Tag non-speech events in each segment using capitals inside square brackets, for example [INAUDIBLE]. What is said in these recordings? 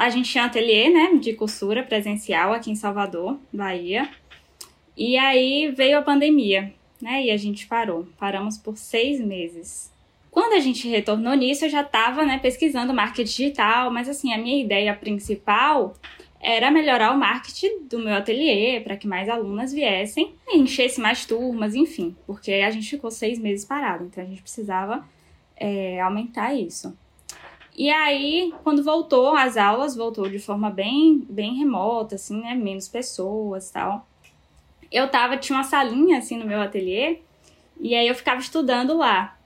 a gente tinha um ateliê, né, de costura presencial aqui em Salvador, Bahia. E aí veio a pandemia, né, e a gente parou. Paramos por seis meses. Quando a gente retornou nisso, eu já estava, né, pesquisando marketing digital, mas assim, a minha ideia principal era melhorar o marketing do meu ateliê para que mais alunas viessem, enchesse mais turmas, enfim, porque a gente ficou seis meses parado, então a gente precisava é, aumentar isso. E aí, quando voltou as aulas, voltou de forma bem, bem remota, assim, né, menos pessoas, tal. Eu tava tinha uma salinha assim no meu ateliê e aí eu ficava estudando lá.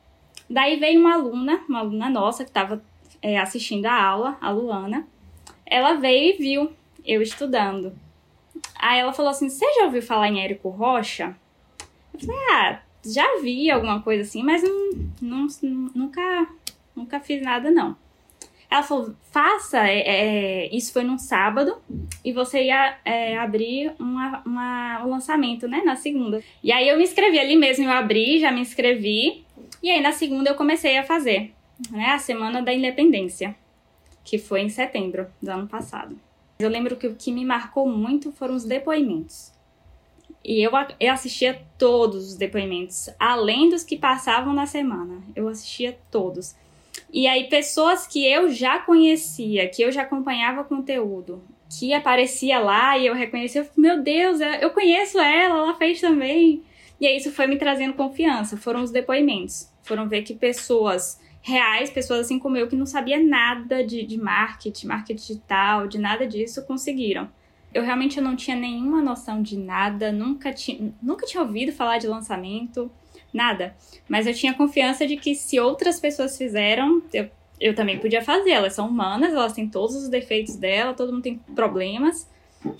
Daí veio uma aluna, uma aluna nossa que estava é, assistindo a aula, a Luana. Ela veio e viu eu estudando. Aí ela falou assim: Você já ouviu falar em Érico Rocha? Eu falei: Ah, já vi alguma coisa assim, mas não, não, nunca, nunca fiz nada não. Ela falou: Faça, é, é, isso foi num sábado, e você ia é, abrir uma, uma, um lançamento, né, na segunda. E aí eu me inscrevi ali mesmo, eu abri, já me inscrevi, e aí na segunda eu comecei a fazer, né, a Semana da Independência, que foi em setembro do ano passado. Eu lembro que o que me marcou muito foram os depoimentos. E eu, eu assistia todos os depoimentos, além dos que passavam na semana. Eu assistia todos. E aí, pessoas que eu já conhecia, que eu já acompanhava conteúdo, que aparecia lá e eu reconhecia, eu, meu Deus, eu conheço ela, ela fez também. E aí, isso foi me trazendo confiança. Foram os depoimentos. Foram ver que pessoas reais, pessoas assim como eu que não sabia nada de, de marketing, marketing digital, de nada disso, conseguiram. Eu realmente não tinha nenhuma noção de nada, nunca tinha, nunca tinha ouvido falar de lançamento, nada. Mas eu tinha confiança de que se outras pessoas fizeram, eu, eu também podia fazer. Elas são humanas, elas têm todos os defeitos dela, todo mundo tem problemas.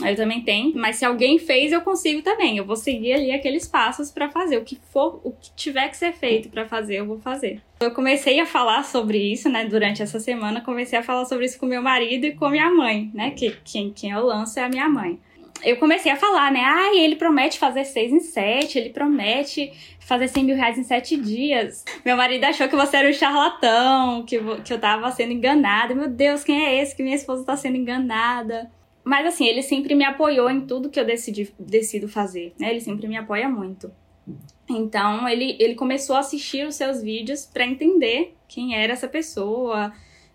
Eu também tenho, mas se alguém fez, eu consigo também. Eu vou seguir ali aqueles passos para fazer o que for, o que tiver que ser feito para fazer, eu vou fazer. Eu comecei a falar sobre isso, né, durante essa semana, comecei a falar sobre isso com meu marido e com minha mãe, né, que quem, quem eu lanço é a minha mãe. Eu comecei a falar, né, ah, ele promete fazer seis em sete, ele promete fazer 100 mil reais em sete dias. Meu marido achou que você era um charlatão, que, que eu tava sendo enganada. Meu Deus, quem é esse que minha esposa tá sendo enganada? Mas assim, ele sempre me apoiou em tudo que eu decidi, decido fazer, né? Ele sempre me apoia muito. Então, ele, ele começou a assistir os seus vídeos para entender quem era essa pessoa,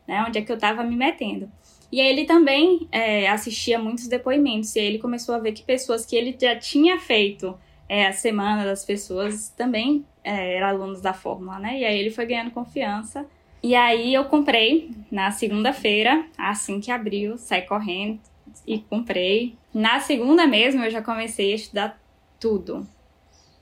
né? Onde é que eu tava me metendo. E ele também é, assistia muitos depoimentos, e aí ele começou a ver que pessoas que ele já tinha feito é, a semana das pessoas também é, eram alunos da fórmula, né? E aí ele foi ganhando confiança. E aí eu comprei na segunda-feira, assim que abriu, saí correndo, e comprei. Na segunda mesmo eu já comecei a estudar tudo.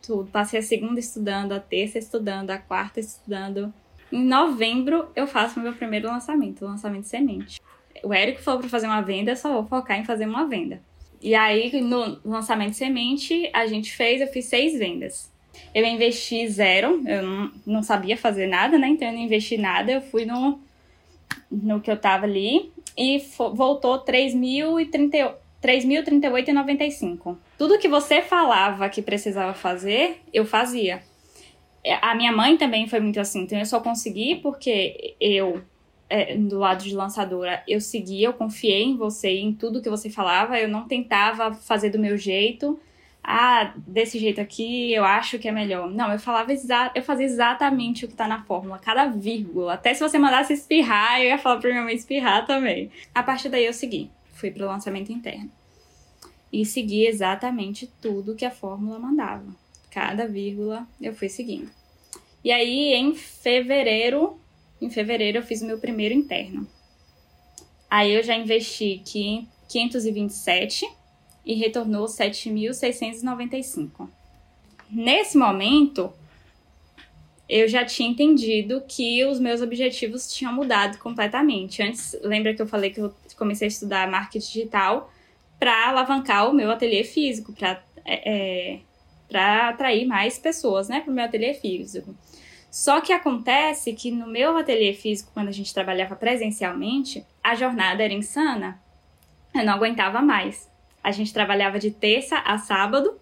Tudo. Passei a segunda estudando, a terça estudando, a quarta estudando. Em novembro eu faço meu primeiro lançamento, o lançamento semente. O Érico falou para fazer uma venda, só vou focar em fazer uma venda. E aí, no lançamento semente, a gente fez, eu fiz seis vendas. Eu investi zero, eu não, não sabia fazer nada, né? Então eu não investi nada, eu fui no, no que eu tava ali e voltou 3.038,95. Tudo que você falava que precisava fazer, eu fazia. É, a minha mãe também foi muito assim, então eu só consegui porque eu, é, do lado de lançadora, eu seguia, eu confiei em você, em tudo que você falava, eu não tentava fazer do meu jeito ah, desse jeito aqui eu acho que é melhor. Não, eu falava eu fazia exatamente o que tá na fórmula, cada vírgula. Até se você mandasse espirrar, eu ia falar pra minha mãe espirrar também. A partir daí eu segui, fui pro lançamento interno. E segui exatamente tudo que a fórmula mandava. Cada vírgula eu fui seguindo. E aí, em fevereiro, em fevereiro eu fiz o meu primeiro interno. Aí eu já investi 527 e retornou 7.695. Nesse momento, eu já tinha entendido que os meus objetivos tinham mudado completamente. Antes, lembra que eu falei que eu comecei a estudar marketing digital para alavancar o meu ateliê físico, para é, é para atrair mais pessoas, né, para o meu ateliê físico. Só que acontece que no meu ateliê físico, quando a gente trabalhava presencialmente, a jornada era insana. Eu não aguentava mais. A gente trabalhava de terça a sábado,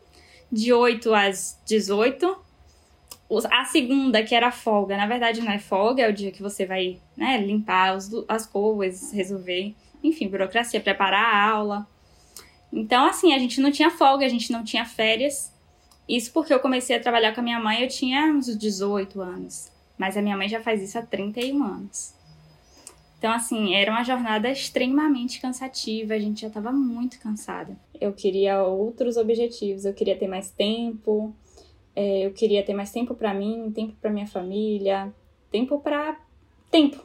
de 8 às 18. a segunda, que era folga, na verdade não é folga, é o dia que você vai né, limpar as coisas, resolver, enfim, burocracia, preparar a aula. Então, assim, a gente não tinha folga, a gente não tinha férias. Isso porque eu comecei a trabalhar com a minha mãe, eu tinha uns 18 anos. Mas a minha mãe já faz isso há 31 anos. Então, assim, era uma jornada extremamente cansativa, a gente já estava muito cansada. Eu queria outros objetivos, eu queria ter mais tempo, é, eu queria ter mais tempo para mim, tempo para minha família, tempo para tempo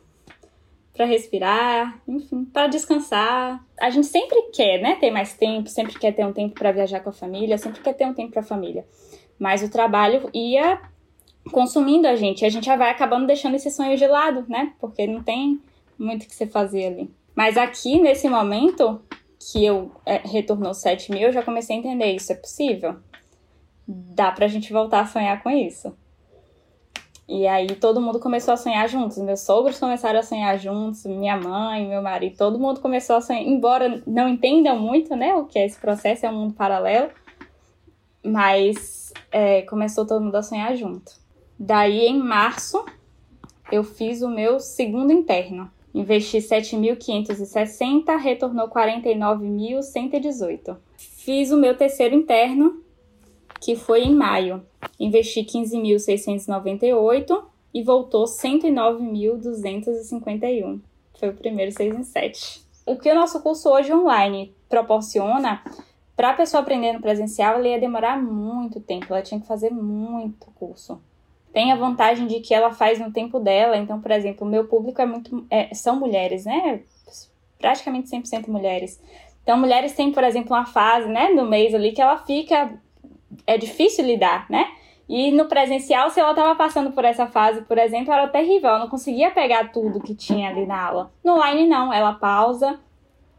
para respirar, enfim, para descansar. A gente sempre quer, né, ter mais tempo, sempre quer ter um tempo para viajar com a família, sempre quer ter um tempo para a família. Mas o trabalho ia consumindo a gente, e a gente já vai acabando deixando esse sonho de lado, né? Porque não tem muito o que você fazer ali. Mas aqui, nesse momento que eu é, retornou 7 mil, eu já comecei a entender isso é possível. Dá pra gente voltar a sonhar com isso. E aí todo mundo começou a sonhar juntos. Meus sogros começaram a sonhar juntos, minha mãe, meu marido, todo mundo começou a sonhar. Embora não entendam muito, né, o que é esse processo, é um mundo paralelo. Mas é, começou todo mundo a sonhar junto. Daí, em março, eu fiz o meu segundo interno. Investi 7.560, retornou 49.118. Fiz o meu terceiro interno, que foi em maio. Investi 15.698 e voltou 109.251. Foi o primeiro 6 em 7. O que o nosso curso hoje online proporciona para a pessoa aprender no presencial, ela ia demorar muito tempo, ela tinha que fazer muito curso tem a vantagem de que ela faz no tempo dela. Então, por exemplo, o meu público é muito. É, são mulheres, né? Praticamente 100% mulheres. Então, mulheres têm, por exemplo, uma fase, né, no mês ali que ela fica. É difícil lidar, né? E no presencial, se ela estava passando por essa fase, por exemplo, era terrível. Ela não conseguia pegar tudo que tinha ali na aula. No online, não. Ela pausa,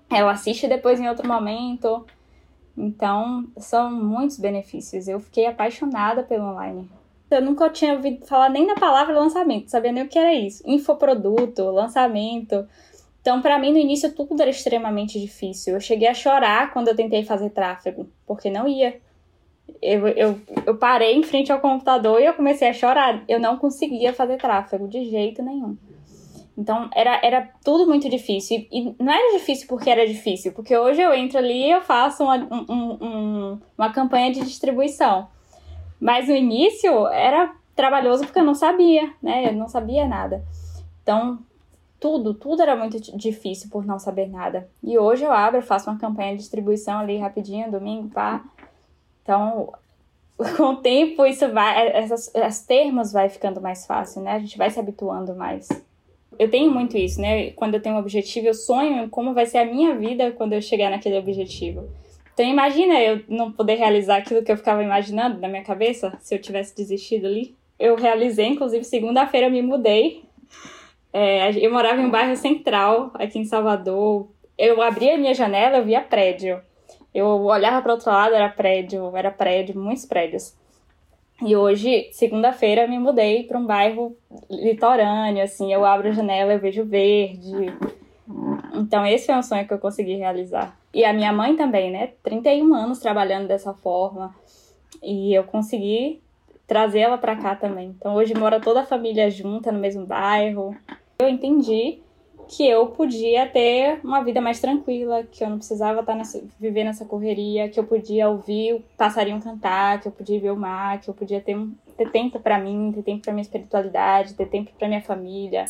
ela assiste depois em outro momento. Então, são muitos benefícios. Eu fiquei apaixonada pelo online. Eu nunca tinha ouvido falar nem na palavra lançamento, sabia nem o que era isso. Infoproduto, lançamento. Então, para mim, no início, tudo era extremamente difícil. Eu cheguei a chorar quando eu tentei fazer tráfego, porque não ia. Eu, eu, eu parei em frente ao computador e eu comecei a chorar. Eu não conseguia fazer tráfego de jeito nenhum. Então, era, era tudo muito difícil. E, não era difícil porque era difícil, porque hoje eu entro ali e eu faço uma, um, um, uma campanha de distribuição. Mas no início era trabalhoso porque eu não sabia, né? Eu não sabia nada. Então, tudo, tudo era muito difícil por não saber nada. E hoje eu abro, faço uma campanha de distribuição ali rapidinho, domingo, pá. Então, [LAUGHS] com o tempo, isso vai, essas, esses termos vai ficando mais fácil, né? A gente vai se habituando mais. Eu tenho muito isso, né? Quando eu tenho um objetivo, eu sonho como vai ser a minha vida quando eu chegar naquele objetivo. Então imagina eu não poder realizar aquilo que eu ficava imaginando na minha cabeça, se eu tivesse desistido ali. Eu realizei, inclusive segunda-feira me mudei. É, eu morava em um bairro central, aqui em Salvador. Eu abria a minha janela, eu via prédio. Eu olhava para outro lado, era prédio, era prédio, muitos prédios. E hoje, segunda-feira, me mudei para um bairro litorâneo, assim, eu abro a janela, eu vejo verde. Então, esse é um sonho que eu consegui realizar. E a minha mãe também, né? 31 anos trabalhando dessa forma. E eu consegui trazer ela para cá também. Então hoje mora toda a família junta no mesmo bairro. Eu entendi que eu podia ter uma vida mais tranquila, que eu não precisava estar nessa, viver nessa correria, que eu podia ouvir o passarinho cantar, que eu podia ver o mar, que eu podia ter, ter tempo para mim, ter tempo para minha espiritualidade, ter tempo para minha família.